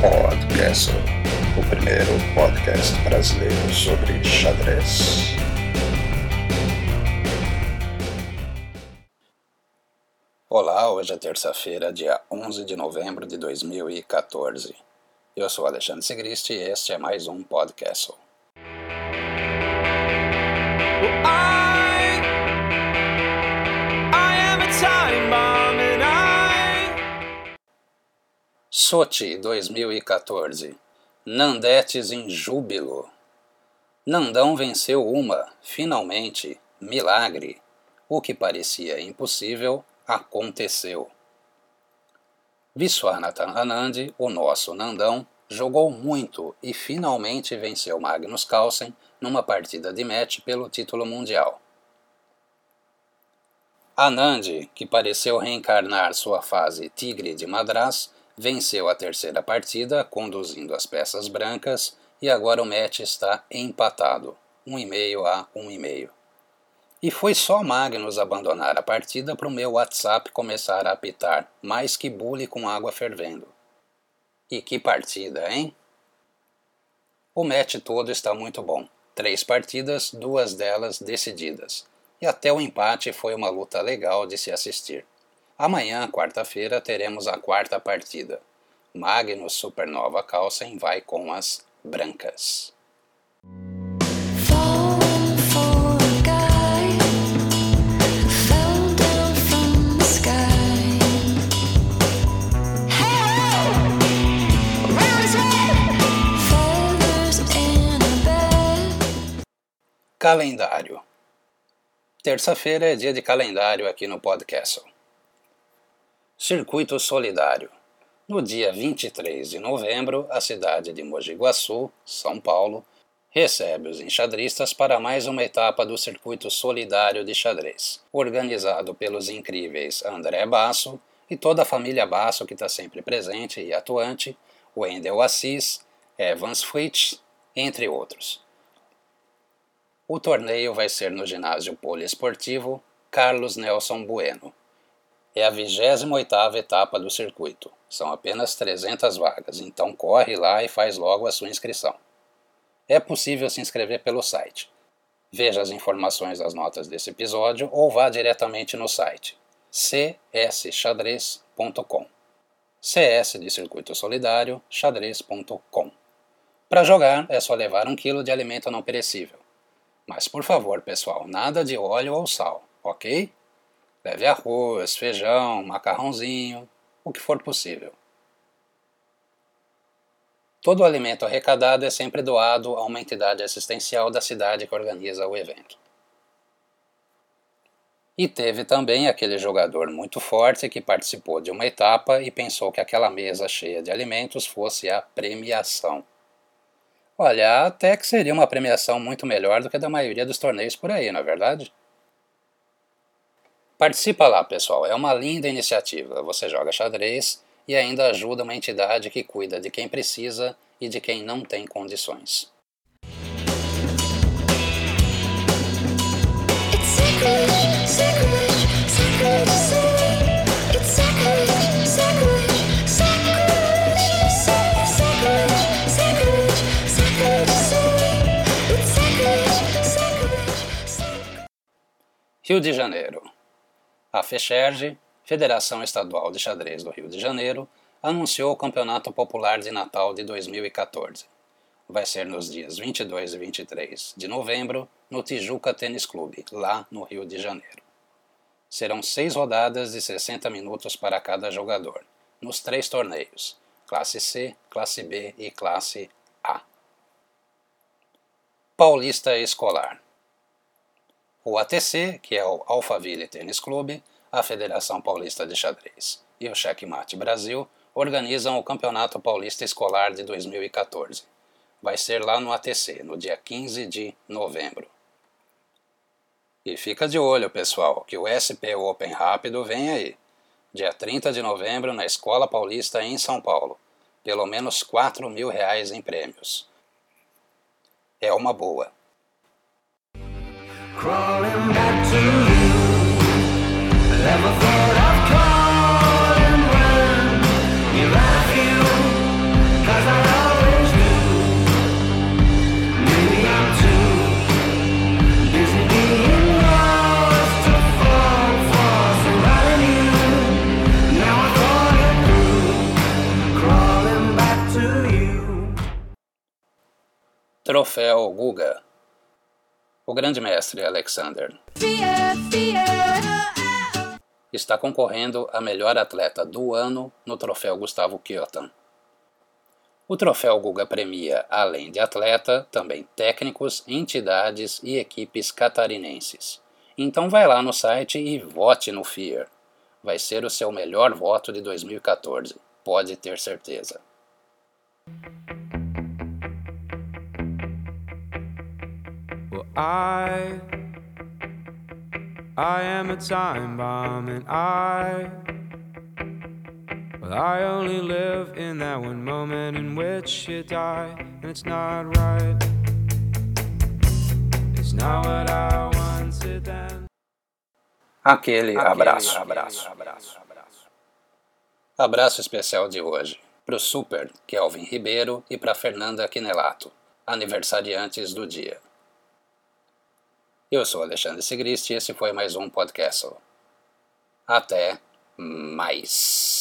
Podcast, o primeiro podcast brasileiro sobre xadrez. Olá, hoje é terça-feira, dia 11 de novembro de 2014. Eu sou Alexandre Sigrist e este é mais um podcast. Sochi 2014 Nandetes em júbilo. Nandão venceu uma, finalmente, milagre. O que parecia impossível aconteceu. Viswanathan Anand, o nosso Nandão, jogou muito e finalmente venceu Magnus Carlsen numa partida de match pelo título mundial. Anand, que pareceu reencarnar sua fase Tigre de Madras, venceu a terceira partida, conduzindo as peças brancas, e agora o match está empatado, 1,5 a 1,5. E foi só Magnus abandonar a partida para o meu WhatsApp começar a apitar, mais que bule com água fervendo. E que partida, hein? O match todo está muito bom. Três partidas, duas delas decididas. E até o empate foi uma luta legal de se assistir. Amanhã, quarta-feira, teremos a quarta partida. Magnus Supernova Carlsen vai com as brancas. Calendário. Terça-feira é dia de calendário aqui no podcast. Circuito Solidário. No dia 23 de novembro, a cidade de Mogi Guaçu, São Paulo, recebe os enxadristas para mais uma etapa do Circuito Solidário de Xadrez, organizado pelos incríveis André Basso e toda a família Basso que está sempre presente e atuante, Wendel Assis, Evans Fritz, entre outros. O torneio vai ser no ginásio poliesportivo Carlos Nelson Bueno, é a 28ª etapa do circuito. São apenas 300 vagas, então corre lá e faz logo a sua inscrição. É possível se inscrever pelo site. Veja as informações das notas desse episódio ou vá diretamente no site csxadrez.com. CS de Circuito Solidário, xadrez.com. Para jogar é só levar um quilo de alimento não perecível. Mas por favor, pessoal, nada de óleo ou sal, ok? Leve arroz, feijão, macarrãozinho, o que for possível. Todo o alimento arrecadado é sempre doado a uma entidade assistencial da cidade que organiza o evento. E teve também aquele jogador muito forte que participou de uma etapa e pensou que aquela mesa cheia de alimentos fosse a premiação. Olha, até que seria uma premiação muito melhor do que a da maioria dos torneios por aí, não é verdade? Participa lá, pessoal. É uma linda iniciativa. Você joga xadrez e ainda ajuda uma entidade que cuida de quem precisa e de quem não tem condições. Rio de Janeiro. A FECHERG, Federação Estadual de Xadrez do Rio de Janeiro, anunciou o Campeonato Popular de Natal de 2014. Vai ser nos dias 22 e 23 de novembro, no Tijuca Tênis Clube, lá no Rio de Janeiro. Serão seis rodadas de 60 minutos para cada jogador, nos três torneios, Classe C, Classe B e Classe A. Paulista Escolar o ATC, que é o Alphaville Tênis Clube, a Federação Paulista de Xadrez e o Checkmate Brasil organizam o Campeonato Paulista Escolar de 2014. Vai ser lá no ATC, no dia 15 de novembro. E fica de olho, pessoal, que o SP Open Rápido vem aí. Dia 30 de novembro, na Escola Paulista, em São Paulo. Pelo menos 4 mil reais em prêmios. É uma boa Crawling back to you. Never thought I'd call and run. You love you, cause I always do. Maybe I'm too busy being lost to fall for surrounding you. Now I thought it through. Crawling back to you. Troféu Guga. O grande mestre Alexander está concorrendo a melhor atleta do ano no Troféu Gustavo Kyotan. O Troféu Guga premia, além de atleta, também técnicos, entidades e equipes catarinenses. Então vai lá no site e vote no FIER. Vai ser o seu melhor voto de 2014, pode ter certeza. I, I am a time bomb and I, well, I only live in that one moment in which you die, and it's not right. It's not what I wanted then. Aquele, abraço. abraço. abraço. Abraço especial de hoje para o Super Kelvin Ribeiro e para Fernanda Quinelato, aniversariantes do dia. Eu sou Alexandre Sigrist e esse foi mais um podcast. Até mais.